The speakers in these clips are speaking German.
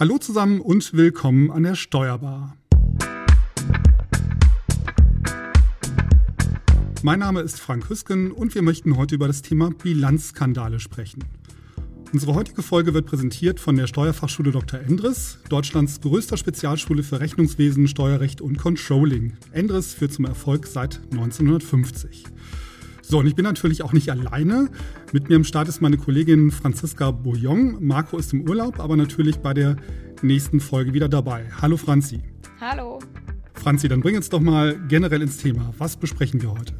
Hallo zusammen und willkommen an der Steuerbar. Mein Name ist Frank Hüsken und wir möchten heute über das Thema Bilanzskandale sprechen. Unsere heutige Folge wird präsentiert von der Steuerfachschule Dr. Endres, Deutschlands größter Spezialschule für Rechnungswesen, Steuerrecht und Controlling. Endres führt zum Erfolg seit 1950. So, und ich bin natürlich auch nicht alleine. Mit mir im Start ist meine Kollegin Franziska Bouillon. Marco ist im Urlaub, aber natürlich bei der nächsten Folge wieder dabei. Hallo Franzi. Hallo. Franzi, dann bring uns doch mal generell ins Thema. Was besprechen wir heute?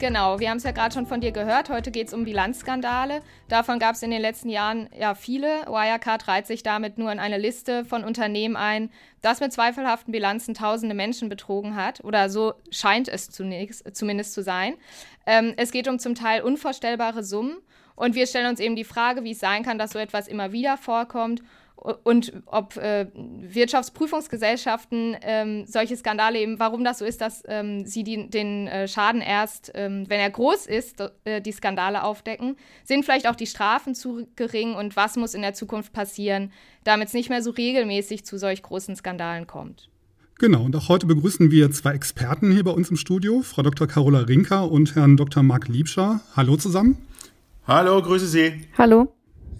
Genau, wir haben es ja gerade schon von dir gehört. Heute geht es um Bilanzskandale. Davon gab es in den letzten Jahren ja viele. Wirecard reiht sich damit nur in eine Liste von Unternehmen ein, das mit zweifelhaften Bilanzen tausende Menschen betrogen hat. Oder so scheint es zunächst, zumindest zu sein. Ähm, es geht um zum Teil unvorstellbare Summen. Und wir stellen uns eben die Frage, wie es sein kann, dass so etwas immer wieder vorkommt und ob äh, Wirtschaftsprüfungsgesellschaften ähm, solche Skandale eben, warum das so ist, dass ähm, sie die, den äh, Schaden erst, ähm, wenn er groß ist, äh, die Skandale aufdecken. Sind vielleicht auch die Strafen zu gering und was muss in der Zukunft passieren, damit es nicht mehr so regelmäßig zu solch großen Skandalen kommt? Genau, und auch heute begrüßen wir zwei Experten hier bei uns im Studio, Frau Dr. Carola Rinker und Herrn Dr. Marc Liebscher. Hallo zusammen. Hallo, grüße Sie. Hallo.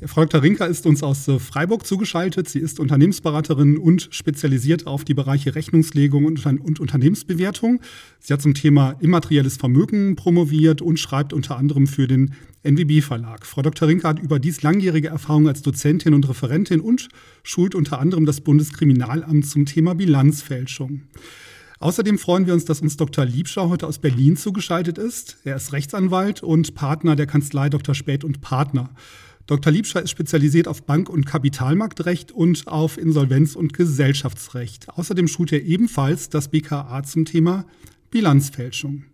Frau Dr. Rinker ist uns aus äh, Freiburg zugeschaltet. Sie ist Unternehmensberaterin und spezialisiert auf die Bereiche Rechnungslegung und, und Unternehmensbewertung. Sie hat zum Thema immaterielles Vermögen promoviert und schreibt unter anderem für den NWB Verlag. Frau Dr. Rinker hat überdies langjährige Erfahrung als Dozentin und Referentin und schult unter anderem das Bundeskriminalamt zum Thema Bilanzfälschung. Außerdem freuen wir uns, dass uns Dr. Liebschau heute aus Berlin zugeschaltet ist. Er ist Rechtsanwalt und Partner der Kanzlei Dr. Späth und Partner. Dr. Liebscher ist spezialisiert auf Bank- und Kapitalmarktrecht und auf Insolvenz- und Gesellschaftsrecht. Außerdem schult er ebenfalls das BKA zum Thema Bilanzfälschung.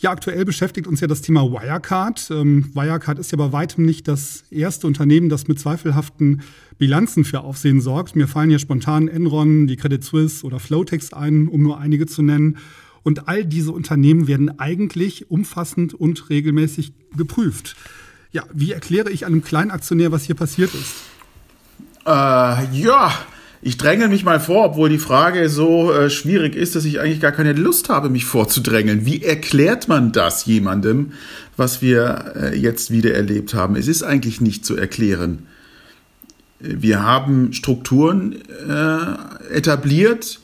Ja, aktuell beschäftigt uns ja das Thema Wirecard. Ähm, Wirecard ist ja bei weitem nicht das erste Unternehmen, das mit zweifelhaften Bilanzen für Aufsehen sorgt. Mir fallen ja spontan Enron, die Credit Suisse oder Flotex ein, um nur einige zu nennen. Und all diese Unternehmen werden eigentlich umfassend und regelmäßig geprüft. Ja, wie erkläre ich einem Kleinaktionär, was hier passiert ist? Äh, ja, ich dränge mich mal vor, obwohl die Frage so äh, schwierig ist, dass ich eigentlich gar keine Lust habe, mich vorzudrängeln. Wie erklärt man das jemandem, was wir äh, jetzt wieder erlebt haben? Es ist eigentlich nicht zu erklären. Wir haben Strukturen äh, etabliert,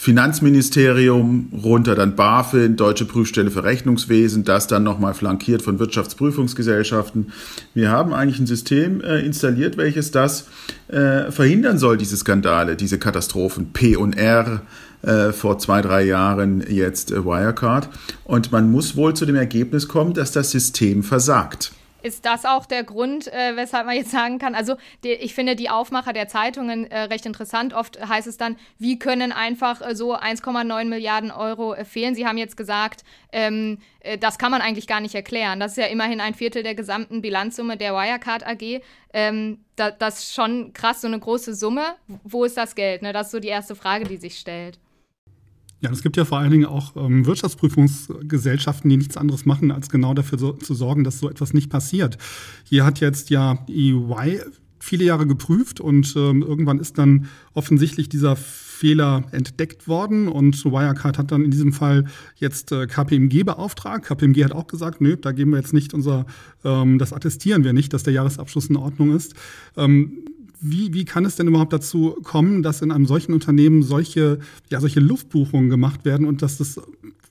Finanzministerium runter, dann BaFin, Deutsche Prüfstelle für Rechnungswesen, das dann nochmal flankiert von Wirtschaftsprüfungsgesellschaften. Wir haben eigentlich ein System äh, installiert, welches das äh, verhindern soll, diese Skandale, diese Katastrophen, P und R, äh, vor zwei, drei Jahren jetzt äh, Wirecard. Und man muss wohl zu dem Ergebnis kommen, dass das System versagt. Ist das auch der Grund, äh, weshalb man jetzt sagen kann, also die, ich finde die Aufmacher der Zeitungen äh, recht interessant. Oft heißt es dann, wie können einfach äh, so 1,9 Milliarden Euro äh, fehlen. Sie haben jetzt gesagt, ähm, äh, das kann man eigentlich gar nicht erklären. Das ist ja immerhin ein Viertel der gesamten Bilanzsumme der Wirecard AG. Ähm, da, das ist schon krass, so eine große Summe. Wo ist das Geld? Ne? Das ist so die erste Frage, die sich stellt. Ja, es gibt ja vor allen Dingen auch ähm, Wirtschaftsprüfungsgesellschaften, die nichts anderes machen, als genau dafür so, zu sorgen, dass so etwas nicht passiert. Hier hat jetzt ja EY viele Jahre geprüft und ähm, irgendwann ist dann offensichtlich dieser Fehler entdeckt worden und Wirecard hat dann in diesem Fall jetzt äh, KPMG beauftragt. KPMG hat auch gesagt, nö, da geben wir jetzt nicht unser, ähm, das attestieren wir nicht, dass der Jahresabschluss in Ordnung ist. Ähm, wie, wie kann es denn überhaupt dazu kommen, dass in einem solchen Unternehmen solche, ja, solche Luftbuchungen gemacht werden und dass das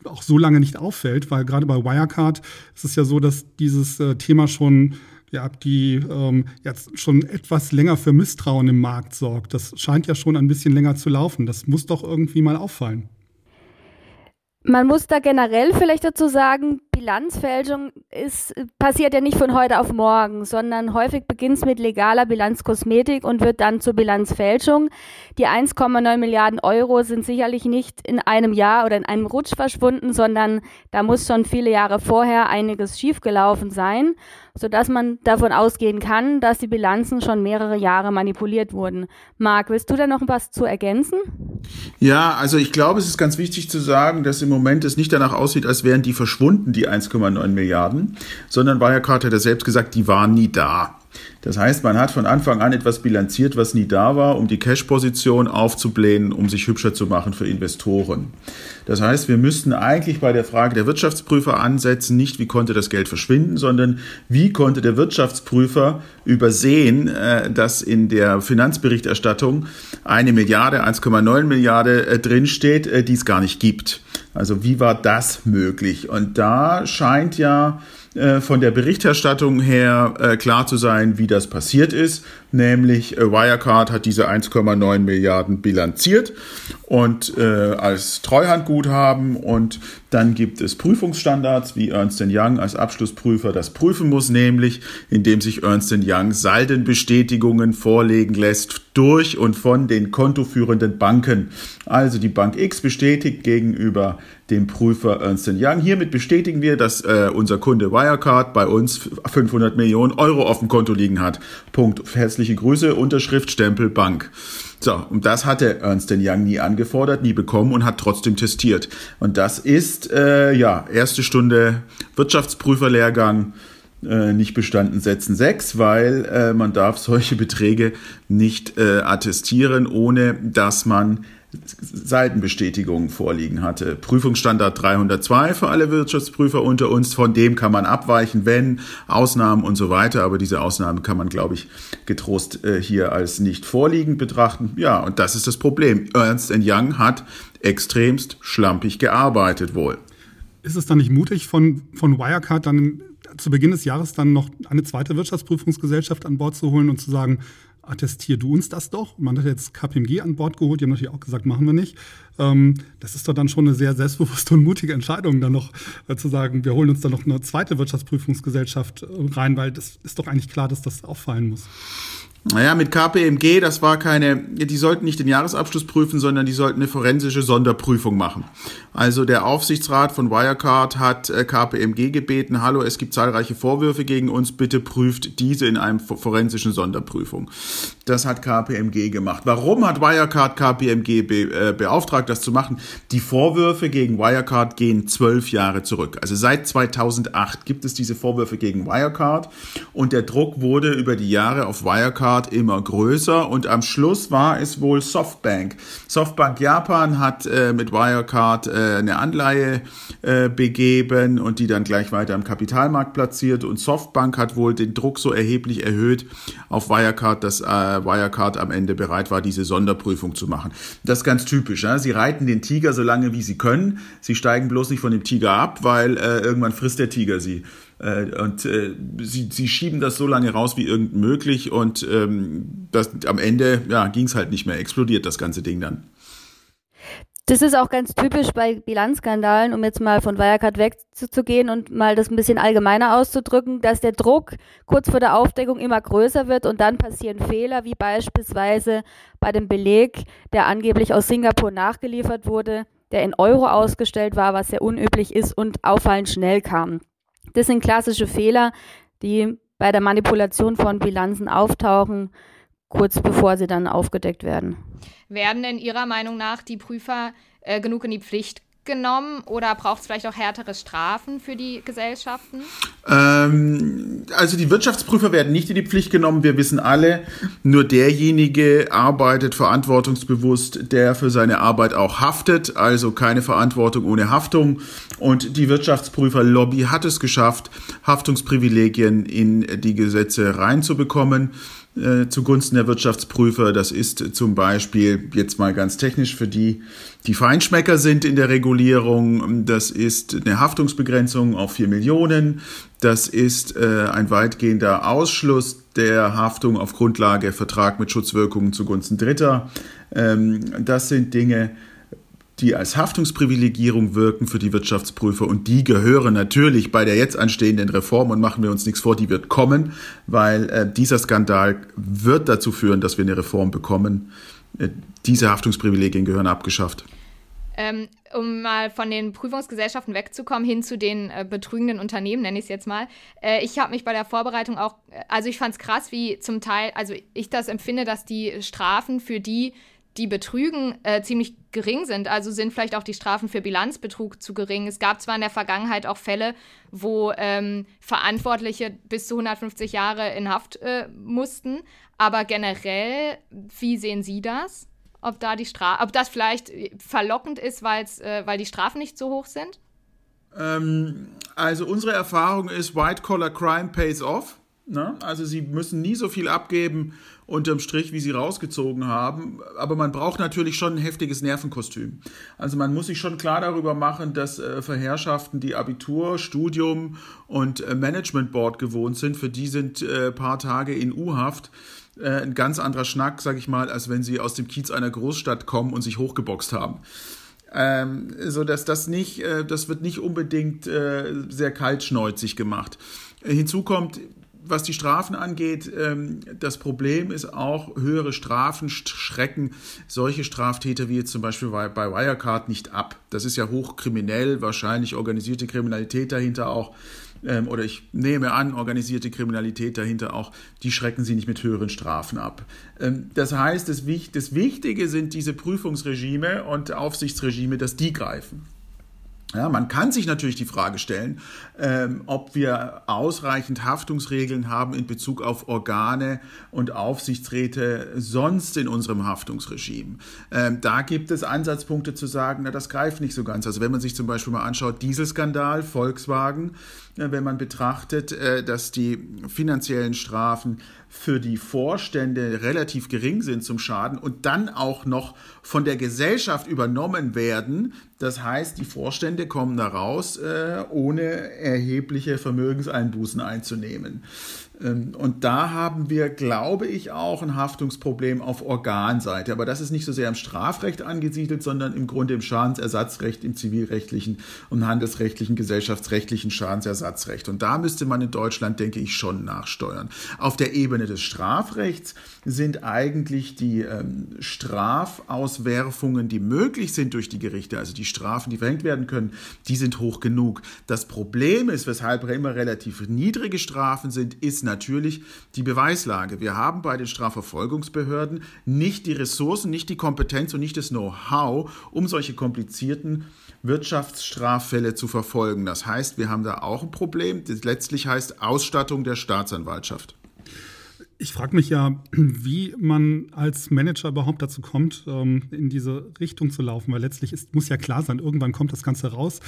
auch so lange nicht auffällt? Weil gerade bei Wirecard ist es ja so, dass dieses äh, Thema schon ja, die ähm, jetzt schon etwas länger für Misstrauen im Markt sorgt. Das scheint ja schon ein bisschen länger zu laufen. Das muss doch irgendwie mal auffallen. Man muss da generell vielleicht dazu sagen, Bilanzfälschung ist, passiert ja nicht von heute auf morgen, sondern häufig beginnt es mit legaler Bilanzkosmetik und wird dann zur Bilanzfälschung. Die 1,9 Milliarden Euro sind sicherlich nicht in einem Jahr oder in einem Rutsch verschwunden, sondern da muss schon viele Jahre vorher einiges schiefgelaufen sein sodass man davon ausgehen kann, dass die Bilanzen schon mehrere Jahre manipuliert wurden. Marc, willst du da noch was zu ergänzen? Ja, also ich glaube, es ist ganz wichtig zu sagen, dass im Moment es nicht danach aussieht, als wären die verschwunden, die 1,9 Milliarden, sondern Wirecard hat ja selbst gesagt, die waren nie da. Das heißt, man hat von Anfang an etwas bilanziert, was nie da war, um die Cash-Position aufzublähen, um sich hübscher zu machen für Investoren. Das heißt, wir müssten eigentlich bei der Frage der Wirtschaftsprüfer ansetzen, nicht wie konnte das Geld verschwinden, sondern wie konnte der Wirtschaftsprüfer übersehen, äh, dass in der Finanzberichterstattung eine Milliarde, 1,9 Milliarde äh, drinsteht, äh, die es gar nicht gibt. Also wie war das möglich? Und da scheint ja äh, von der Berichterstattung her äh, klar zu sein, wie das passiert ist. Nämlich äh, Wirecard hat diese 1,9 Milliarden bilanziert und äh, als Treuhandguthaben und dann gibt es Prüfungsstandards, wie Ernst Young als Abschlussprüfer das prüfen muss, nämlich indem sich Ernst Young Saldenbestätigungen vorlegen lässt durch und von den kontoführenden Banken. Also die Bank X bestätigt gegenüber dem Prüfer Ernst Young. Hiermit bestätigen wir, dass äh, unser Kunde Wirecard bei uns 500 Millionen Euro auf dem Konto liegen hat. Punkt. Herzliche Grüße, Unterschrift, Stempel, Bank. So, und das hatte Ernst Young nie angefordert, nie bekommen und hat trotzdem testiert. Und das ist, äh, ja, erste Stunde Wirtschaftsprüferlehrgang äh, nicht bestanden setzen sechs, weil äh, man darf solche Beträge nicht äh, attestieren, ohne dass man Seitenbestätigungen vorliegen hatte. Prüfungsstandard 302 für alle Wirtschaftsprüfer unter uns, von dem kann man abweichen, wenn Ausnahmen und so weiter, aber diese Ausnahmen kann man, glaube ich, getrost äh, hier als nicht vorliegend betrachten. Ja, und das ist das Problem. Ernst Young hat extremst schlampig gearbeitet wohl. Ist es dann nicht mutig von, von Wirecard dann zu Beginn des Jahres dann noch eine zweite Wirtschaftsprüfungsgesellschaft an Bord zu holen und zu sagen, attestier du uns das doch. Man hat jetzt KPMG an Bord geholt, die haben natürlich auch gesagt, machen wir nicht. Ähm, das ist doch dann schon eine sehr selbstbewusste und mutige Entscheidung, dann noch äh, zu sagen, wir holen uns dann noch eine zweite Wirtschaftsprüfungsgesellschaft äh, rein, weil das ist doch eigentlich klar, dass das auffallen muss. Naja, mit KPMG, das war keine, die sollten nicht den Jahresabschluss prüfen, sondern die sollten eine forensische Sonderprüfung machen. Also der Aufsichtsrat von Wirecard hat äh, KPMG gebeten, hallo, es gibt zahlreiche Vorwürfe gegen uns, bitte prüft diese in einem forensischen Sonderprüfung. Das hat KPMG gemacht. Warum hat Wirecard KPMG be, äh, beauftragt, das zu machen? Die Vorwürfe gegen Wirecard gehen zwölf Jahre zurück. Also seit 2008 gibt es diese Vorwürfe gegen Wirecard und der Druck wurde über die Jahre auf Wirecard Wirecard immer größer und am Schluss war es wohl Softbank. Softbank Japan hat äh, mit Wirecard äh, eine Anleihe äh, begeben und die dann gleich weiter am Kapitalmarkt platziert und Softbank hat wohl den Druck so erheblich erhöht auf Wirecard, dass äh, Wirecard am Ende bereit war, diese Sonderprüfung zu machen. Das ist ganz typisch. Ja? Sie reiten den Tiger so lange, wie sie können. Sie steigen bloß nicht von dem Tiger ab, weil äh, irgendwann frisst der Tiger sie. Äh, und äh, sie, sie schieben das so lange raus wie irgend möglich und ähm, das, am Ende ja, ging es halt nicht mehr, explodiert das ganze Ding dann. Das ist auch ganz typisch bei Bilanzskandalen, um jetzt mal von Wirecard wegzugehen und mal das ein bisschen allgemeiner auszudrücken, dass der Druck kurz vor der Aufdeckung immer größer wird und dann passieren Fehler, wie beispielsweise bei dem Beleg, der angeblich aus Singapur nachgeliefert wurde, der in Euro ausgestellt war, was sehr unüblich ist und auffallend schnell kam. Das sind klassische Fehler, die bei der Manipulation von Bilanzen auftauchen, kurz bevor sie dann aufgedeckt werden. Werden denn Ihrer Meinung nach die Prüfer äh, genug in die Pflicht genommen oder braucht es vielleicht auch härtere Strafen für die Gesellschaften? Ähm, also die Wirtschaftsprüfer werden nicht in die Pflicht genommen. Wir wissen alle, nur derjenige arbeitet verantwortungsbewusst, der für seine Arbeit auch haftet. Also keine Verantwortung ohne Haftung. Und die Wirtschaftsprüferlobby hat es geschafft, Haftungsprivilegien in die Gesetze reinzubekommen äh, zugunsten der Wirtschaftsprüfer. Das ist zum Beispiel jetzt mal ganz technisch für die, die Feinschmecker sind in der Regulierung. Das ist eine Haftungsbegrenzung auf vier Millionen. Das ist äh, ein weitgehender Ausschluss der Haftung auf Grundlage Vertrag mit Schutzwirkungen zugunsten Dritter. Ähm, das sind Dinge, die als Haftungsprivilegierung wirken für die Wirtschaftsprüfer und die gehören natürlich bei der jetzt anstehenden Reform und machen wir uns nichts vor, die wird kommen, weil äh, dieser Skandal wird dazu führen, dass wir eine Reform bekommen. Äh, diese Haftungsprivilegien gehören abgeschafft. Ähm, um mal von den Prüfungsgesellschaften wegzukommen, hin zu den äh, betrügenden Unternehmen, nenne ich es jetzt mal. Äh, ich habe mich bei der Vorbereitung auch, äh, also ich fand es krass, wie zum Teil, also ich das empfinde, dass die Strafen für die, die betrügen, äh, ziemlich gering sind. Also sind vielleicht auch die Strafen für Bilanzbetrug zu gering. Es gab zwar in der Vergangenheit auch Fälle, wo ähm, Verantwortliche bis zu 150 Jahre in Haft äh, mussten, aber generell, wie sehen Sie das? Ob da die Stra ob das vielleicht verlockend ist, äh, weil die Strafen nicht so hoch sind? Ähm, also unsere Erfahrung ist, White Collar Crime pays off. Ne? Also sie müssen nie so viel abgeben unterm Strich, wie sie rausgezogen haben. Aber man braucht natürlich schon ein heftiges Nervenkostüm. Also man muss sich schon klar darüber machen, dass äh, für Herrschaften, die Abitur, Studium und äh, Management Board gewohnt sind, für die sind äh, paar Tage in U-Haft äh, ein ganz anderer Schnack, sag ich mal, als wenn sie aus dem Kiez einer Großstadt kommen und sich hochgeboxt haben. Ähm, so dass das nicht, äh, das wird nicht unbedingt äh, sehr kaltschneuzig gemacht. Hinzu kommt, was die Strafen angeht, ähm, das Problem ist auch, höhere Strafen schrecken solche Straftäter wie jetzt zum Beispiel bei, Wirecard nicht ab. Das ist ja hochkriminell, wahrscheinlich organisierte Kriminalität dahinter auch. Ähm, oder ich nehme an, organisierte Kriminalität dahinter auch, die schrecken sie nicht mit höheren Strafen ab. Ähm, das heißt, das Wichtige sind diese Prüfungsregime und Aufsichtsregime, dass die greifen. Ja, man kann sich natürlich die Frage stellen, ähm, ob wir ausreichend Haftungsregeln haben in Bezug auf Organe und Aufsichtsräte sonst in unserem Haftungsregime. Ähm, da gibt es Ansatzpunkte zu sagen, na, das greift nicht so ganz. Also wenn man sich zum Beispiel mal anschaut, Dieselskandal, Volkswagen, wenn man betrachtet, äh, dass die finanziellen Strafen für die Vorstände relativ gering sind zum Schaden und dann auch noch von der Gesellschaft übernommen werden. Das heißt, die Vorstände kommen da raus, äh, ohne erhebliche Vermögenseinbußen einzunehmen. Ähm, und da haben wir, glaube ich, auch ein Haftungsproblem auf Organseite. Aber das ist nicht so sehr im Strafrecht angesiedelt, sondern im Grunde im Schadensersatzrecht, im zivilrechtlichen und handelsrechtlichen, gesellschaftsrechtlichen Schadensersatzrecht. Und da müsste man in Deutschland, denke ich, schon nachsteuern. Auf der Ebene des Strafrechts sind eigentlich die ähm, Strafauswerfungen, die möglich sind durch die Gerichte, also die Strafen, die verhängt werden können, die sind hoch genug. Das Problem ist, weshalb immer relativ niedrige Strafen sind, ist natürlich die Beweislage. Wir haben bei den Strafverfolgungsbehörden nicht die Ressourcen, nicht die Kompetenz und nicht das Know-how, um solche komplizierten Wirtschaftsstraffälle zu verfolgen. Das heißt, wir haben da auch ein Problem. Das letztlich heißt Ausstattung der Staatsanwaltschaft. Ich frage mich ja, wie man als Manager überhaupt dazu kommt, ähm, in diese Richtung zu laufen, weil letztlich ist, muss ja klar sein, irgendwann kommt das Ganze raus.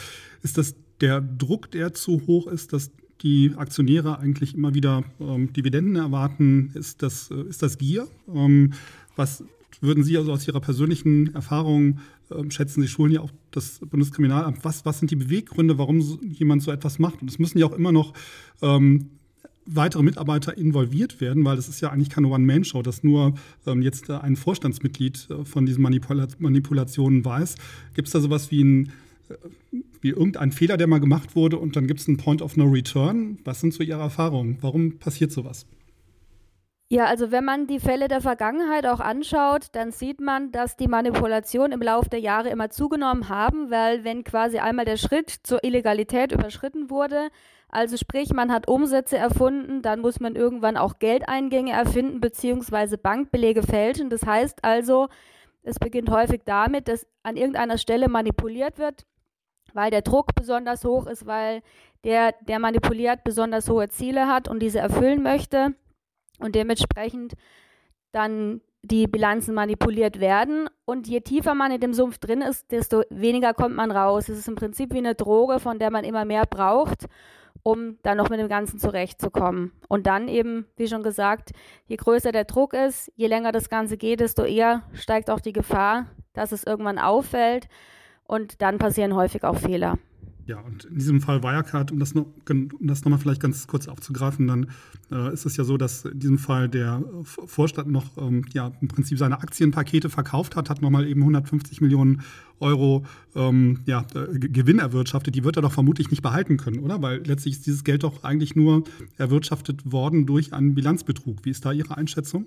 Ist das der Druck, der zu hoch ist, dass die Aktionäre eigentlich immer wieder ähm, Dividenden erwarten? Ist das, äh, ist das Gier? Ähm, was würden Sie also aus Ihrer persönlichen Erfahrung ähm, schätzen? Sie schulen ja auch das Bundeskriminalamt. Was, was sind die Beweggründe, warum so, jemand so etwas macht? Und es müssen ja auch immer noch ähm, weitere Mitarbeiter involviert werden, weil das ist ja eigentlich keine One-Man-Show, dass nur ähm, jetzt ein Vorstandsmitglied äh, von diesen Manipula Manipulationen weiß. Gibt es da sowas wie ein äh, wie irgendein Fehler, der mal gemacht wurde und dann gibt es einen Point of No Return. Was sind so Ihre Erfahrungen? Warum passiert sowas? Ja, also wenn man die Fälle der Vergangenheit auch anschaut, dann sieht man, dass die Manipulationen im Laufe der Jahre immer zugenommen haben, weil wenn quasi einmal der Schritt zur Illegalität überschritten wurde, also sprich, man hat Umsätze erfunden, dann muss man irgendwann auch Geldeingänge erfinden beziehungsweise Bankbelege fälschen. Das heißt also, es beginnt häufig damit, dass an irgendeiner Stelle manipuliert wird, weil der Druck besonders hoch ist, weil der, der manipuliert, besonders hohe Ziele hat und diese erfüllen möchte und dementsprechend dann die Bilanzen manipuliert werden. Und je tiefer man in dem Sumpf drin ist, desto weniger kommt man raus. Es ist im Prinzip wie eine Droge, von der man immer mehr braucht, um dann noch mit dem Ganzen zurechtzukommen. Und dann eben, wie schon gesagt, je größer der Druck ist, je länger das Ganze geht, desto eher steigt auch die Gefahr, dass es irgendwann auffällt. Und dann passieren häufig auch Fehler. Ja, und in diesem Fall Wirecard, um das, noch, um das nochmal vielleicht ganz kurz aufzugreifen, dann äh, ist es ja so, dass in diesem Fall der Vorstand noch ähm, ja, im Prinzip seine Aktienpakete verkauft hat, hat nochmal eben 150 Millionen Euro ähm, ja, äh, Gewinn erwirtschaftet. Die wird er doch vermutlich nicht behalten können, oder? Weil letztlich ist dieses Geld doch eigentlich nur erwirtschaftet worden durch einen Bilanzbetrug. Wie ist da Ihre Einschätzung?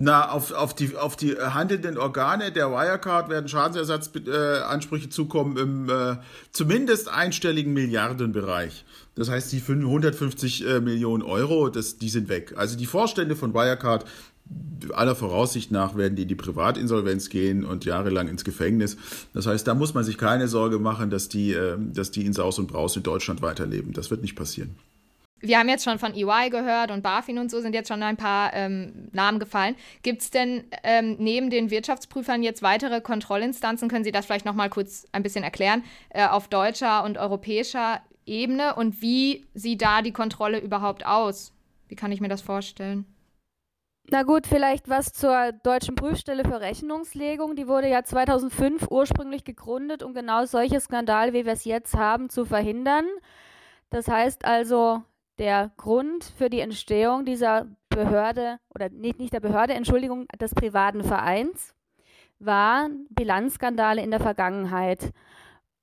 Na, auf, auf, die, auf die handelnden Organe der Wirecard werden Schadensersatzansprüche zukommen im äh, zumindest einstelligen Milliardenbereich. Das heißt, die 150 äh, Millionen Euro, das, die sind weg. Also die Vorstände von Wirecard, aller Voraussicht nach werden die in die Privatinsolvenz gehen und jahrelang ins Gefängnis. Das heißt, da muss man sich keine Sorge machen, dass die, äh, dass die in Saus und Braus in Deutschland weiterleben. Das wird nicht passieren. Wir haben jetzt schon von EY gehört und BaFin und so sind jetzt schon ein paar ähm, Namen gefallen. Gibt es denn ähm, neben den Wirtschaftsprüfern jetzt weitere Kontrollinstanzen? Können Sie das vielleicht noch mal kurz ein bisschen erklären äh, auf deutscher und europäischer Ebene und wie sieht da die Kontrolle überhaupt aus? Wie kann ich mir das vorstellen? Na gut, vielleicht was zur Deutschen Prüfstelle für Rechnungslegung. Die wurde ja 2005 ursprünglich gegründet, um genau solche Skandale, wie wir es jetzt haben, zu verhindern. Das heißt also, der Grund für die Entstehung dieser Behörde oder nicht, nicht der Behörde, Entschuldigung, des privaten Vereins waren Bilanzskandale in der Vergangenheit.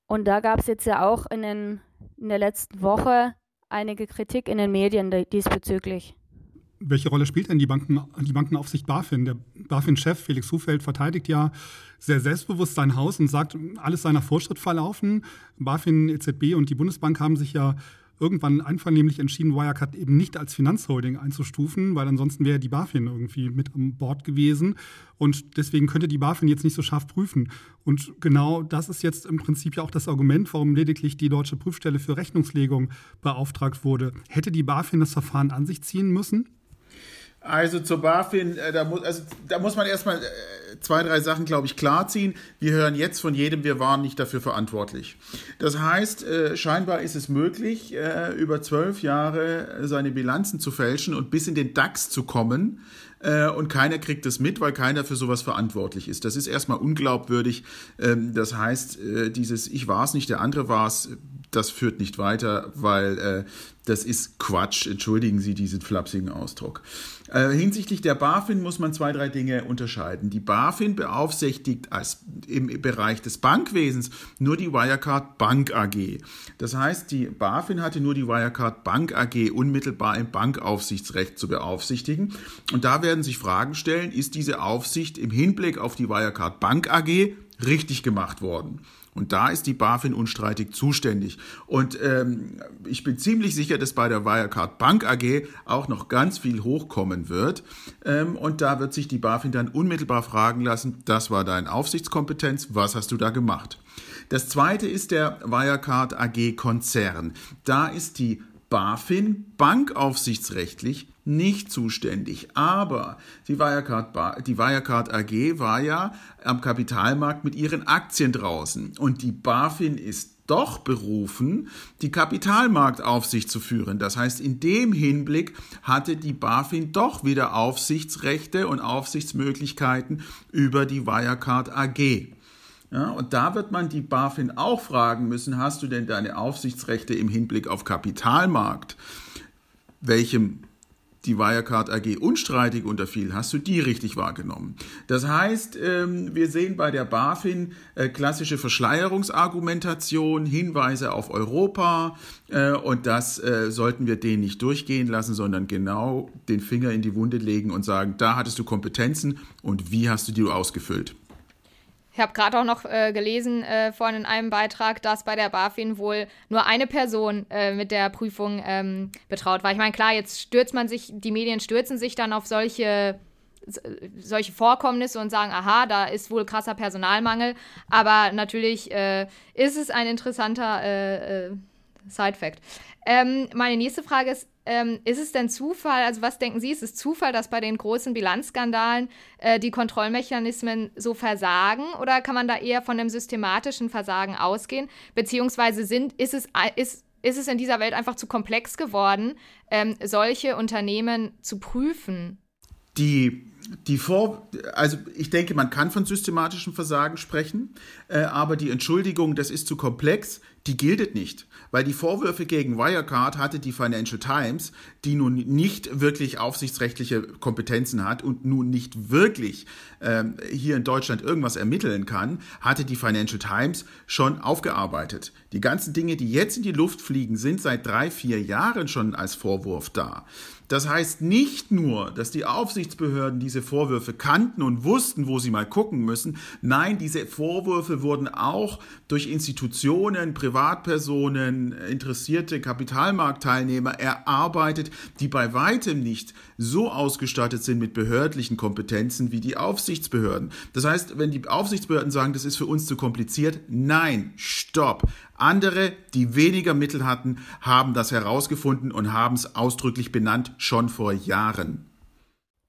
Und da gab es jetzt ja auch in, den, in der letzten Woche einige Kritik in den Medien diesbezüglich. Welche Rolle spielt denn die, Banken, die Bankenaufsicht BaFin? Der BaFin-Chef Felix Hufeld verteidigt ja sehr selbstbewusst sein Haus und sagt, alles sei nach Vorschritt verlaufen. BaFin, EZB und die Bundesbank haben sich ja irgendwann einvernehmlich entschieden, Wirecard eben nicht als Finanzholding einzustufen, weil ansonsten wäre die BaFin irgendwie mit an Bord gewesen. Und deswegen könnte die BaFin jetzt nicht so scharf prüfen. Und genau das ist jetzt im Prinzip ja auch das Argument, warum lediglich die Deutsche Prüfstelle für Rechnungslegung beauftragt wurde. Hätte die BaFin das Verfahren an sich ziehen müssen? Also zur BaFin, äh, da, muss, also, da muss man erstmal äh, zwei, drei Sachen, glaube ich, klarziehen. Wir hören jetzt von jedem, wir waren nicht dafür verantwortlich. Das heißt, äh, scheinbar ist es möglich, über zwölf Jahre seine Bilanzen zu fälschen und bis in den DAX zu kommen. Und keiner kriegt es mit, weil keiner für sowas verantwortlich ist. Das ist erstmal unglaubwürdig. Ähm, das heißt, dieses Ich war es nicht, der andere war es, das führt nicht weiter, weil das ist Quatsch. Entschuldigen Sie diesen flapsigen Ausdruck. Äh, hinsichtlich der BaFin muss man zwei, drei Dinge unterscheiden. Die BaFin beaufsichtigt als, im Bereich des Bankwesens nur die Wirecard Bank AG. Das heißt, die BaFin hatte nur die Wirecard Bank AG unmittelbar im Bankaufsichtsrecht zu beaufsichtigen. Und da werden sich Fragen stellen, ist diese Aufsicht im Hinblick auf die Wirecard Bank AG richtig gemacht worden? Und da ist die BaFin unstreitig zuständig. Und ähm, ich bin ziemlich sicher, dass bei der Wirecard Bank AG auch noch ganz viel hochkommen wird. Ähm, und da wird sich die BaFin dann unmittelbar fragen lassen, das war deine Aufsichtskompetenz, was hast du da gemacht? Das zweite ist der Wirecard AG Konzern. Da ist die BaFin bankaufsichtsrechtlich nicht zuständig. Aber die Wirecard, die Wirecard AG war ja am Kapitalmarkt mit ihren Aktien draußen. Und die BaFin ist doch berufen, die Kapitalmarktaufsicht zu führen. Das heißt, in dem Hinblick hatte die BaFin doch wieder Aufsichtsrechte und Aufsichtsmöglichkeiten über die Wirecard AG. Ja, und da wird man die BaFin auch fragen müssen, hast du denn deine Aufsichtsrechte im Hinblick auf Kapitalmarkt, welchem die Wirecard AG unstreitig unterfiel, hast du die richtig wahrgenommen. Das heißt, ähm, wir sehen bei der BaFin äh, klassische Verschleierungsargumentation, Hinweise auf Europa äh, und das äh, sollten wir denen nicht durchgehen lassen, sondern genau den Finger in die Wunde legen und sagen, da hattest du Kompetenzen und wie hast du die ausgefüllt. Ich habe gerade auch noch äh, gelesen äh, vorhin in einem Beitrag, dass bei der BaFin wohl nur eine Person äh, mit der Prüfung ähm, betraut war. Ich meine, klar, jetzt stürzt man sich, die Medien stürzen sich dann auf solche solche Vorkommnisse und sagen, aha, da ist wohl krasser Personalmangel. Aber natürlich äh, ist es ein interessanter äh, äh, Side-Fact. Ähm, meine nächste Frage ist, ähm, ist es denn Zufall, also was denken Sie, ist es Zufall, dass bei den großen Bilanzskandalen äh, die Kontrollmechanismen so versagen oder kann man da eher von einem systematischen Versagen ausgehen? Beziehungsweise sind, ist, es, ist, ist es in dieser Welt einfach zu komplex geworden, ähm, solche Unternehmen zu prüfen? Die die Vor, also ich denke, man kann von systematischem Versagen sprechen, äh, aber die Entschuldigung, das ist zu komplex, die gilt nicht, weil die Vorwürfe gegen Wirecard hatte die Financial Times, die nun nicht wirklich aufsichtsrechtliche Kompetenzen hat und nun nicht wirklich ähm, hier in Deutschland irgendwas ermitteln kann, hatte die Financial Times schon aufgearbeitet. Die ganzen Dinge, die jetzt in die Luft fliegen, sind seit drei, vier Jahren schon als Vorwurf da. Das heißt nicht nur, dass die Aufsichtsbehörden diese diese Vorwürfe kannten und wussten, wo sie mal gucken müssen. Nein, diese Vorwürfe wurden auch durch Institutionen, Privatpersonen, interessierte Kapitalmarktteilnehmer erarbeitet, die bei weitem nicht so ausgestattet sind mit behördlichen Kompetenzen wie die Aufsichtsbehörden. Das heißt, wenn die Aufsichtsbehörden sagen, das ist für uns zu kompliziert, nein, stopp. Andere, die weniger Mittel hatten, haben das herausgefunden und haben es ausdrücklich benannt, schon vor Jahren.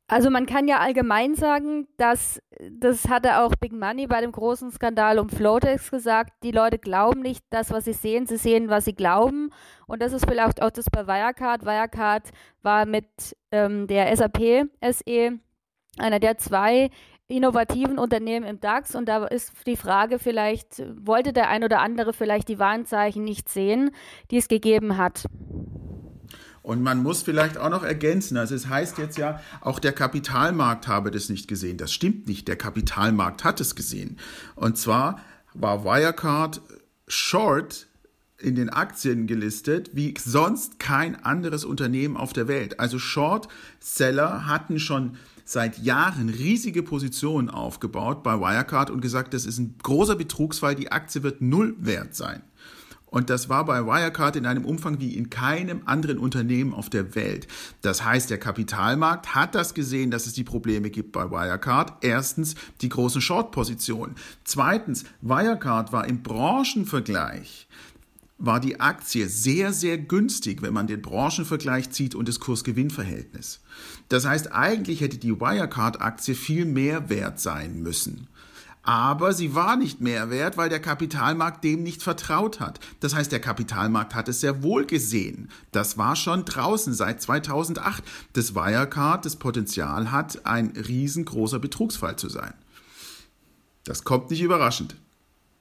Also man kann ja allgemein sagen, dass das hatte auch Big Money bei dem großen Skandal um Flotex gesagt, die Leute glauben nicht das, was sie sehen, sie sehen, was sie glauben. Und das ist vielleicht auch das bei Wirecard. Wirecard war mit ähm, der SAP SE einer der zwei innovativen Unternehmen im DAX und da ist die Frage vielleicht, wollte der ein oder andere vielleicht die Warnzeichen nicht sehen, die es gegeben hat. Und man muss vielleicht auch noch ergänzen, also es heißt jetzt ja, auch der Kapitalmarkt habe das nicht gesehen. Das stimmt nicht, der Kapitalmarkt hat es gesehen. Und zwar war Wirecard short in den Aktien gelistet, wie sonst kein anderes Unternehmen auf der Welt. Also Short-Seller hatten schon seit Jahren riesige Positionen aufgebaut bei Wirecard und gesagt, das ist ein großer Betrugsfall, die Aktie wird null wert sein. Und das war bei Wirecard in einem Umfang wie in keinem anderen Unternehmen auf der Welt. Das heißt, der Kapitalmarkt hat das gesehen, dass es die Probleme gibt bei Wirecard. Erstens die großen Short-Positionen. Zweitens, Wirecard war im Branchenvergleich war die Aktie sehr, sehr günstig, wenn man den Branchenvergleich zieht und das Kurs-Gewinn-Verhältnis. Das heißt, eigentlich hätte die Wirecard-Aktie viel mehr wert sein müssen aber sie war nicht mehr wert, weil der Kapitalmarkt dem nicht vertraut hat. Das heißt, der Kapitalmarkt hat es sehr wohl gesehen. Das war schon draußen seit 2008, dass Wirecard das Potenzial hat, ein riesengroßer Betrugsfall zu sein. Das kommt nicht überraschend.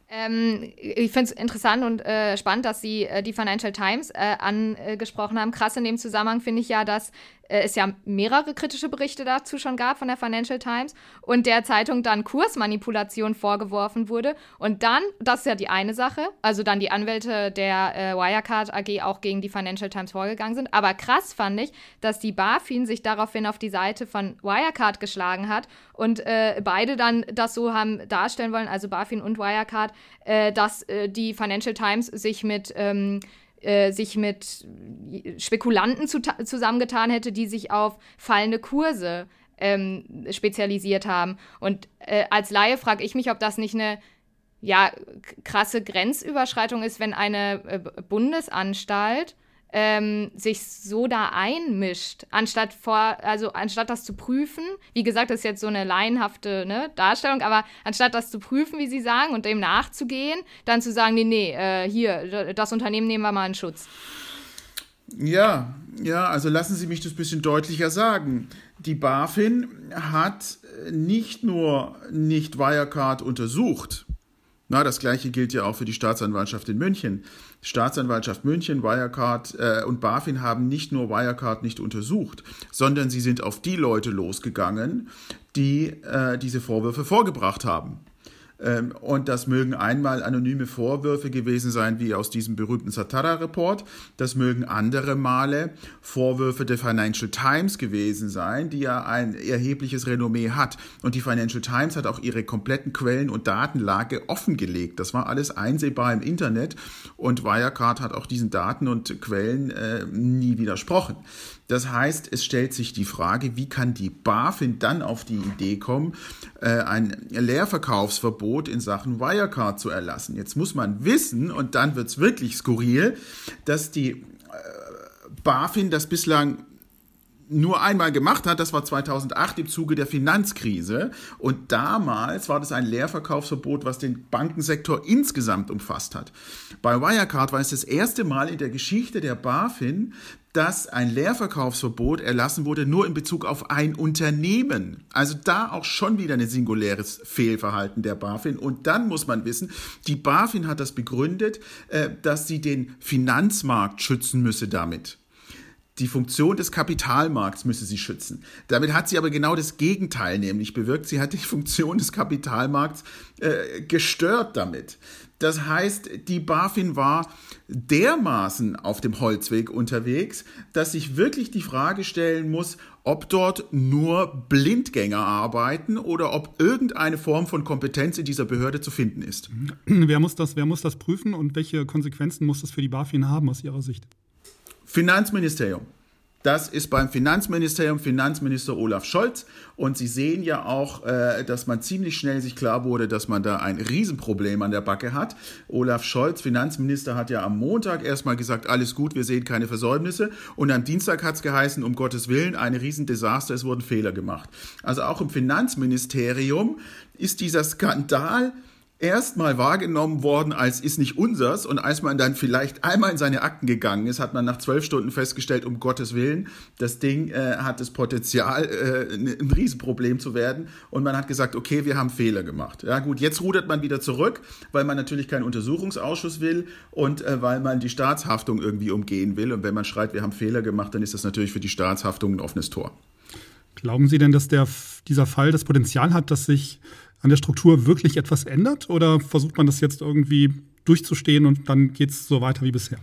Ähm, ich finde es interessant und äh, spannend, dass Sie äh, die Financial Times äh, angesprochen haben. Krass in dem Zusammenhang finde ich ja, dass äh, es ja mehrere kritische Berichte dazu schon gab von der Financial Times und der Zeitung dann Kursmanipulation vorgeworfen wurde. Und dann, das ist ja die eine Sache, also dann die Anwälte der äh, Wirecard AG auch gegen die Financial Times vorgegangen sind. Aber krass fand ich, dass die BaFin sich daraufhin auf die Seite von Wirecard geschlagen hat und äh, beide dann das so haben darstellen wollen, also BaFin und Wirecard, äh, dass äh, die Financial Times sich mit ähm, äh, sich mit Spekulanten zu, zusammengetan hätte, die sich auf fallende Kurse ähm, spezialisiert haben. Und äh, als Laie frage ich mich, ob das nicht eine ja, krasse Grenzüberschreitung ist, wenn eine äh, Bundesanstalt ähm, sich so da einmischt, anstatt vor, also anstatt das zu prüfen, wie gesagt, das ist jetzt so eine laienhafte ne, Darstellung, aber anstatt das zu prüfen, wie Sie sagen, und dem nachzugehen, dann zu sagen, nee, nee, äh, hier, das Unternehmen nehmen wir mal in Schutz. Ja, ja, also lassen Sie mich das ein bisschen deutlicher sagen. Die BaFin hat nicht nur nicht Wirecard untersucht, na, das gleiche gilt ja auch für die Staatsanwaltschaft in München. Staatsanwaltschaft München, Wirecard äh, und BaFin haben nicht nur Wirecard nicht untersucht, sondern sie sind auf die Leute losgegangen, die äh, diese Vorwürfe vorgebracht haben. Ähm, und das mögen einmal anonyme Vorwürfe gewesen sein, wie aus diesem berühmten Satara-Report. Das mögen andere Male Vorwürfe der Financial Times gewesen sein, die ja ein erhebliches Renommee hat. Und die Financial Times hat auch ihre kompletten Quellen und Datenlage offengelegt. Das war alles einsehbar im Internet. Und Wirecard hat auch diesen Daten und Quellen äh, nie widersprochen. Das heißt, es stellt sich die Frage, wie kann die BaFin dann auf die Idee kommen, äh, ein Leerverkaufsverbot in Sachen Wirecard zu erlassen. Jetzt muss man wissen, und dann wird es wirklich skurril, dass die äh, BaFin das bislang nur einmal gemacht hat, das war 2008 im Zuge der Finanzkrise. Und damals war das ein Leerverkaufsverbot, was den Bankensektor insgesamt umfasst hat. Bei Wirecard war es das erste Mal in der Geschichte der BaFin, dass ein Leerverkaufsverbot erlassen wurde, nur in Bezug auf ein Unternehmen. Also da auch schon wieder ein singuläres Fehlverhalten der BaFin. Und dann muss man wissen, die BaFin hat das begründet, äh, dass sie den Finanzmarkt schützen müsse damit. Die Funktion des Kapitalmarkts müsse sie schützen. Damit hat sie aber genau das Gegenteil nämlich bewirkt. Sie hat die Funktion des Kapitalmarkts äh, gestört damit. Das heißt, die BaFin war dermaßen auf dem Holzweg unterwegs, dass sich wirklich die Frage stellen muss, ob dort nur Blindgänger arbeiten oder ob irgendeine Form von Kompetenz in dieser Behörde zu finden ist. Wer muss das, wer muss das prüfen und welche Konsequenzen muss das für die BaFin haben aus Ihrer Sicht? Finanzministerium. Das ist beim Finanzministerium Finanzminister Olaf Scholz. Und Sie sehen ja auch, äh, dass man ziemlich schnell sich klar wurde, dass man da ein Riesenproblem an der Backe hat. Olaf Scholz, Finanzminister, hat ja am Montag erstmal gesagt, alles gut, wir sehen keine Versäumnisse. Und am Dienstag hat es geheißen, um Gottes Willen, ein Riesendesaster, es wurden Fehler gemacht. Also auch im Finanzministerium ist dieser Skandal erstmal wahrgenommen worden als ist nicht unsers und als man dann vielleicht einmal in seine Akten gegangen ist, hat man nach zwölf Stunden festgestellt, um Gottes Willen, das Ding äh, hat das Potenzial, äh, ein Riesenproblem zu werden und man hat gesagt, okay, wir haben Fehler gemacht. Ja gut, jetzt rudert man wieder zurück, weil man natürlich keinen Untersuchungsausschuss will und äh, weil man die Staatshaftung irgendwie umgehen will und wenn man schreit, wir haben Fehler gemacht, dann ist das natürlich für die Staatshaftung ein offenes Tor. Glauben Sie denn, dass der, dieser Fall das Potenzial hat, dass sich an der Struktur wirklich etwas ändert? Oder versucht man das jetzt irgendwie durchzustehen und dann geht es so weiter wie bisher?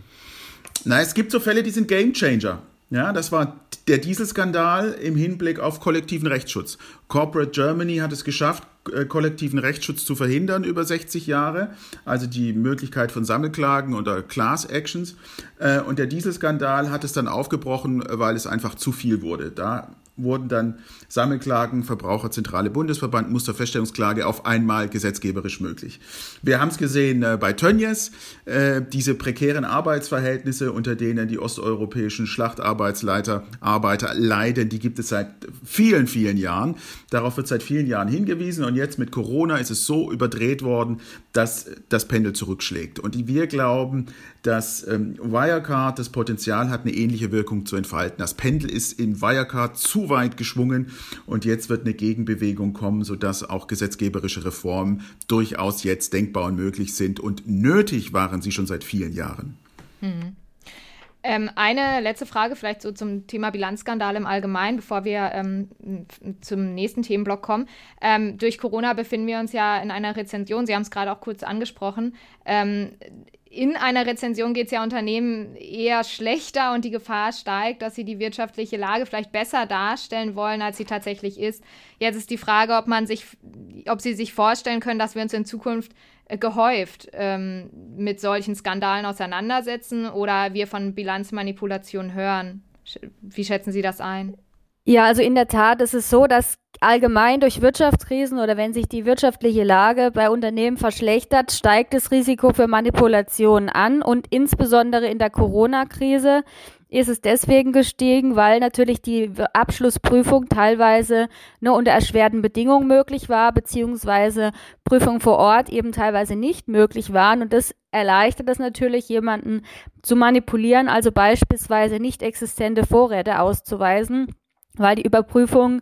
Na, es gibt so Fälle, die sind Gamechanger. Ja, das war der Dieselskandal im Hinblick auf kollektiven Rechtsschutz. Corporate Germany hat es geschafft, äh, kollektiven Rechtsschutz zu verhindern über 60 Jahre, also die Möglichkeit von Sammelklagen oder Class Actions. Äh, und der Dieselskandal hat es dann aufgebrochen, weil es einfach zu viel wurde. Da wurden dann Sammelklagen, Verbraucherzentrale Bundesverband, Musterfeststellungsklage auf einmal gesetzgeberisch möglich. Wir haben es gesehen äh, bei Tönnies, äh, diese prekären Arbeitsverhältnisse, unter denen die osteuropäischen Schlachtarbeitsleiter, Arbeiter leiden, die gibt es seit vielen, vielen Jahren. Darauf wird seit vielen Jahren hingewiesen und jetzt mit Corona ist es so überdreht worden, dass das Pendel zurückschlägt. Und wir glauben, dass ähm, Wirecard das Potenzial hat, eine ähnliche Wirkung zu entfalten. Das Pendel ist in Wirecard zu weit geschwungen und jetzt wird eine Gegenbewegung kommen, sodass auch gesetzgeberische Reformen durchaus jetzt denkbar und möglich sind und nötig waren sie schon seit vielen Jahren. Hm. Ähm, eine letzte Frage vielleicht so zum Thema Bilanzskandal im Allgemeinen, bevor wir ähm, zum nächsten Themenblock kommen. Ähm, durch Corona befinden wir uns ja in einer Rezension. Sie haben es gerade auch kurz angesprochen. Ähm, in einer Rezension geht es ja Unternehmen eher schlechter und die Gefahr steigt, dass sie die wirtschaftliche Lage vielleicht besser darstellen wollen, als sie tatsächlich ist. Jetzt ist die Frage, ob man sich, ob Sie sich vorstellen können, dass wir uns in Zukunft gehäuft ähm, mit solchen Skandalen auseinandersetzen oder wir von Bilanzmanipulationen hören. Wie schätzen Sie das ein? Ja, also in der Tat ist es so, dass allgemein durch Wirtschaftskrisen oder wenn sich die wirtschaftliche Lage bei Unternehmen verschlechtert, steigt das Risiko für Manipulationen an und insbesondere in der Corona-Krise ist es deswegen gestiegen, weil natürlich die Abschlussprüfung teilweise nur unter erschwerten Bedingungen möglich war, beziehungsweise Prüfungen vor Ort eben teilweise nicht möglich waren. Und das erleichtert es natürlich, jemanden zu manipulieren, also beispielsweise nicht existente Vorräte auszuweisen, weil die Überprüfung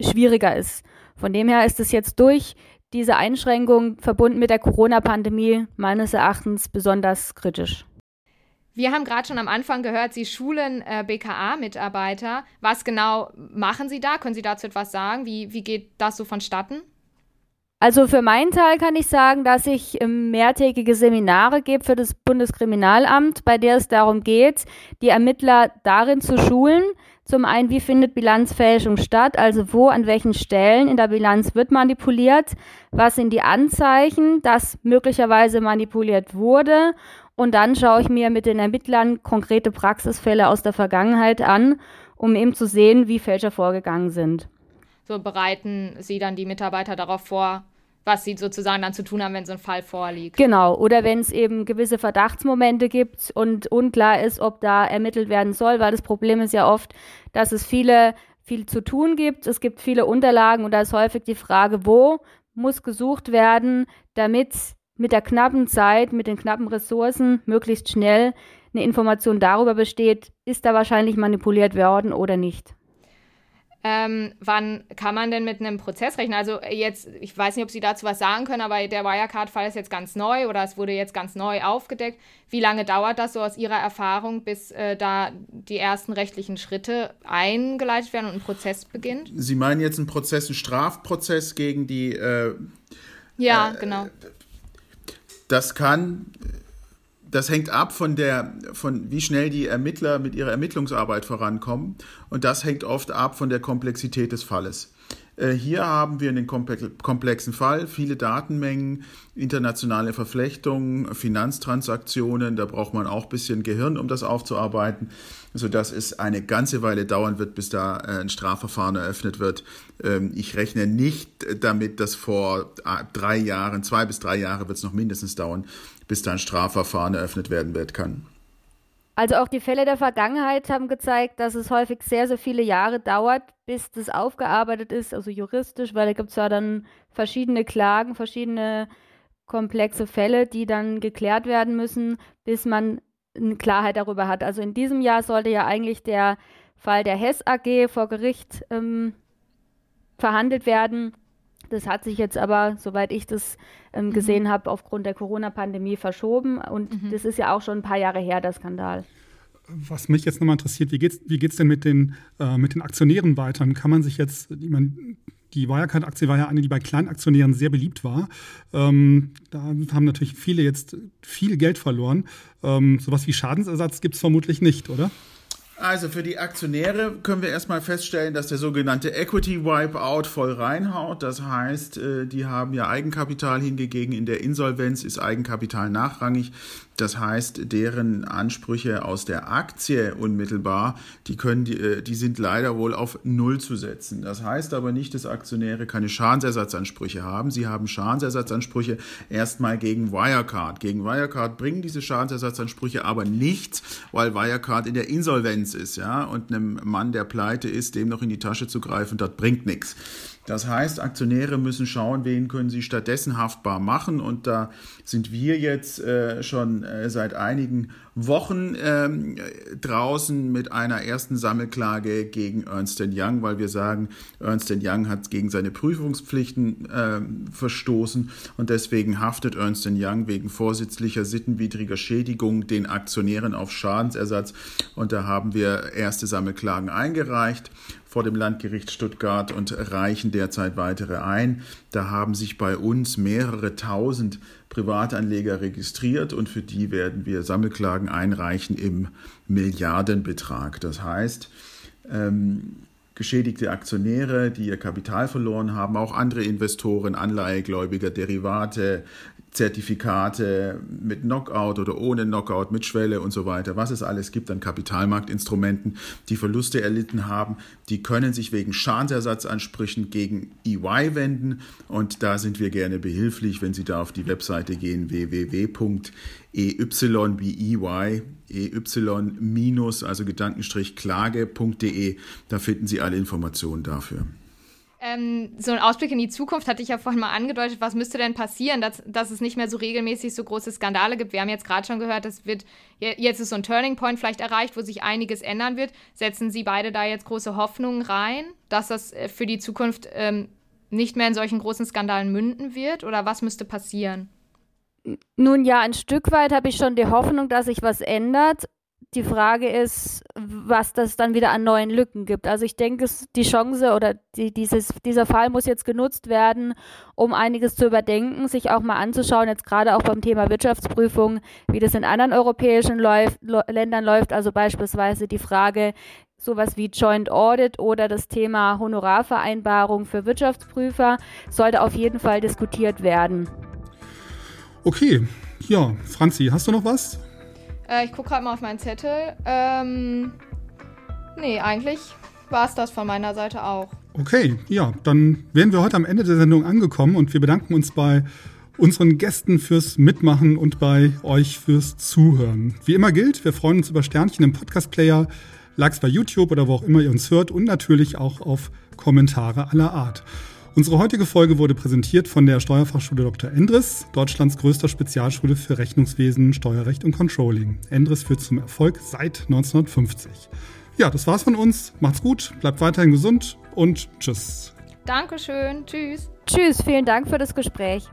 schwieriger ist. Von dem her ist es jetzt durch diese Einschränkung verbunden mit der Corona-Pandemie meines Erachtens besonders kritisch. Wir haben gerade schon am Anfang gehört, Sie schulen äh, BKA-Mitarbeiter. Was genau machen Sie da? Können Sie dazu etwas sagen? Wie, wie geht das so vonstatten? Also für meinen Teil kann ich sagen, dass ich ähm, mehrtägige Seminare gebe für das Bundeskriminalamt, bei der es darum geht, die Ermittler darin zu schulen, zum einen, wie findet Bilanzfälschung statt, also wo, an welchen Stellen in der Bilanz wird manipuliert, was sind die Anzeichen, dass möglicherweise manipuliert wurde und dann schaue ich mir mit den Ermittlern konkrete Praxisfälle aus der Vergangenheit an, um eben zu sehen, wie Fälscher vorgegangen sind. So bereiten Sie dann die Mitarbeiter darauf vor, was sie sozusagen dann zu tun haben, wenn so ein Fall vorliegt. Genau, oder wenn es eben gewisse Verdachtsmomente gibt und unklar ist, ob da ermittelt werden soll, weil das Problem ist ja oft, dass es viele viel zu tun gibt. Es gibt viele Unterlagen und da ist häufig die Frage, wo muss gesucht werden, damit mit der knappen Zeit, mit den knappen Ressourcen möglichst schnell eine Information darüber besteht, ist da wahrscheinlich manipuliert worden oder nicht. Ähm, wann kann man denn mit einem Prozess rechnen? Also jetzt, ich weiß nicht, ob Sie dazu was sagen können, aber der Wirecard-Fall ist jetzt ganz neu oder es wurde jetzt ganz neu aufgedeckt. Wie lange dauert das so aus Ihrer Erfahrung, bis äh, da die ersten rechtlichen Schritte eingeleitet werden und ein Prozess beginnt? Sie meinen jetzt einen Prozess, einen Strafprozess gegen die. Äh, ja, äh, genau. Das kann das hängt ab von der, von wie schnell die Ermittler mit ihrer Ermittlungsarbeit vorankommen. Und das hängt oft ab von der Komplexität des Falles. Äh, hier haben wir einen komplexen Fall, viele Datenmengen, internationale Verflechtungen, Finanztransaktionen. Da braucht man auch ein bisschen Gehirn, um das aufzuarbeiten, sodass es eine ganze Weile dauern wird, bis da äh, ein Strafverfahren eröffnet wird. Ähm, ich rechne nicht damit, dass vor äh, drei Jahren, zwei bis drei Jahre wird es noch mindestens dauern, bis dann Strafverfahren eröffnet werden wird kann. Also auch die Fälle der Vergangenheit haben gezeigt, dass es häufig sehr, sehr viele Jahre dauert, bis das aufgearbeitet ist, also juristisch, weil da gibt es ja dann verschiedene Klagen, verschiedene komplexe Fälle, die dann geklärt werden müssen, bis man eine Klarheit darüber hat. Also in diesem Jahr sollte ja eigentlich der Fall der Hess AG vor Gericht ähm, verhandelt werden. Das hat sich jetzt aber, soweit ich das ähm, mhm. gesehen habe, aufgrund der Corona-Pandemie verschoben. Und mhm. das ist ja auch schon ein paar Jahre her, der Skandal. Was mich jetzt nochmal interessiert, wie geht es wie geht's denn mit den, äh, mit den Aktionären weiter? Kann man sich jetzt, ich meine, die Wirecard-Aktie war ja eine, die bei Kleinaktionären sehr beliebt war. Ähm, da haben natürlich viele jetzt viel Geld verloren. Ähm, sowas wie Schadensersatz gibt es vermutlich nicht, oder? Also für die Aktionäre können wir erstmal feststellen, dass der sogenannte Equity Wipeout voll reinhaut. Das heißt, äh, die haben ja Eigenkapital hingegeben. In der Insolvenz ist Eigenkapital nachrangig. Das heißt, deren Ansprüche aus der Aktie unmittelbar, die können, die, äh, die sind leider wohl auf Null zu setzen. Das heißt aber nicht, dass Aktionäre keine Schadensersatzansprüche haben. Sie haben Schadensersatzansprüche erstmal gegen Wirecard. Gegen Wirecard bringen diese Schadensersatzansprüche aber nichts, weil Wirecard in der Insolvenz ist, ja, und einem Mann, der pleite ist, dem noch in die Tasche zu greifen, das bringt nichts. Das heißt, Aktionäre müssen schauen, wen können sie stattdessen haftbar machen. Und da sind wir jetzt äh, schon äh, seit einigen Wochen ähm, draußen mit einer ersten Sammelklage gegen Ernst Young, weil wir sagen, Ernst Young hat gegen seine Prüfungspflichten äh, verstoßen und deswegen haftet Ernst Young wegen vorsätzlicher sittenwidriger Schädigung den Aktionären auf Schadensersatz. Und da haben wir erste Sammelklagen eingereicht vor dem Landgericht Stuttgart und reichen derzeit weitere ein. Da haben sich bei uns mehrere tausend Privatanleger registriert und für die werden wir Sammelklagen einreichen im Milliardenbetrag. Das heißt, ähm, geschädigte Aktionäre, die ihr Kapital verloren haben, auch andere Investoren, Anleihegläubiger, Derivate, Zertifikate mit Knockout oder ohne Knockout, mit Schwelle und so weiter, was es alles gibt an Kapitalmarktinstrumenten, die Verluste erlitten haben, die können sich wegen Schadensersatzansprüchen gegen EY wenden und da sind wir gerne behilflich, wenn Sie da auf die Webseite gehen www.ey EY also Gedankenstrich klage.de, da finden Sie alle Informationen dafür. Ähm, so ein Ausblick in die Zukunft hatte ich ja vorhin mal angedeutet. Was müsste denn passieren, dass, dass es nicht mehr so regelmäßig so große Skandale gibt? Wir haben jetzt gerade schon gehört, es wird jetzt ist so ein Turning Point vielleicht erreicht, wo sich einiges ändern wird. Setzen Sie beide da jetzt große Hoffnungen rein, dass das äh, für die Zukunft ähm, nicht mehr in solchen großen Skandalen münden wird? Oder was müsste passieren? Nun ja, ein Stück weit habe ich schon die Hoffnung, dass sich was ändert. Die Frage ist, was das dann wieder an neuen Lücken gibt. Also ich denke, die Chance oder die, dieses, dieser Fall muss jetzt genutzt werden, um einiges zu überdenken, sich auch mal anzuschauen, jetzt gerade auch beim Thema Wirtschaftsprüfung, wie das in anderen europäischen Läuf, Ländern läuft. Also beispielsweise die Frage, sowas wie Joint Audit oder das Thema Honorarvereinbarung für Wirtschaftsprüfer sollte auf jeden Fall diskutiert werden. Okay, ja, Franzi, hast du noch was? Äh, ich gucke gerade mal auf meinen Zettel. Ähm, nee, eigentlich war es das von meiner Seite auch. Okay, ja, dann wären wir heute am Ende der Sendung angekommen und wir bedanken uns bei unseren Gästen fürs Mitmachen und bei euch fürs Zuhören. Wie immer gilt, wir freuen uns über Sternchen im Podcast-Player, Likes bei YouTube oder wo auch immer ihr uns hört und natürlich auch auf Kommentare aller Art. Unsere heutige Folge wurde präsentiert von der Steuerfachschule Dr. Endres, Deutschlands größter Spezialschule für Rechnungswesen, Steuerrecht und Controlling. Endres führt zum Erfolg seit 1950. Ja, das war's von uns. Macht's gut, bleibt weiterhin gesund und tschüss. Dankeschön. Tschüss. Tschüss, vielen Dank für das Gespräch.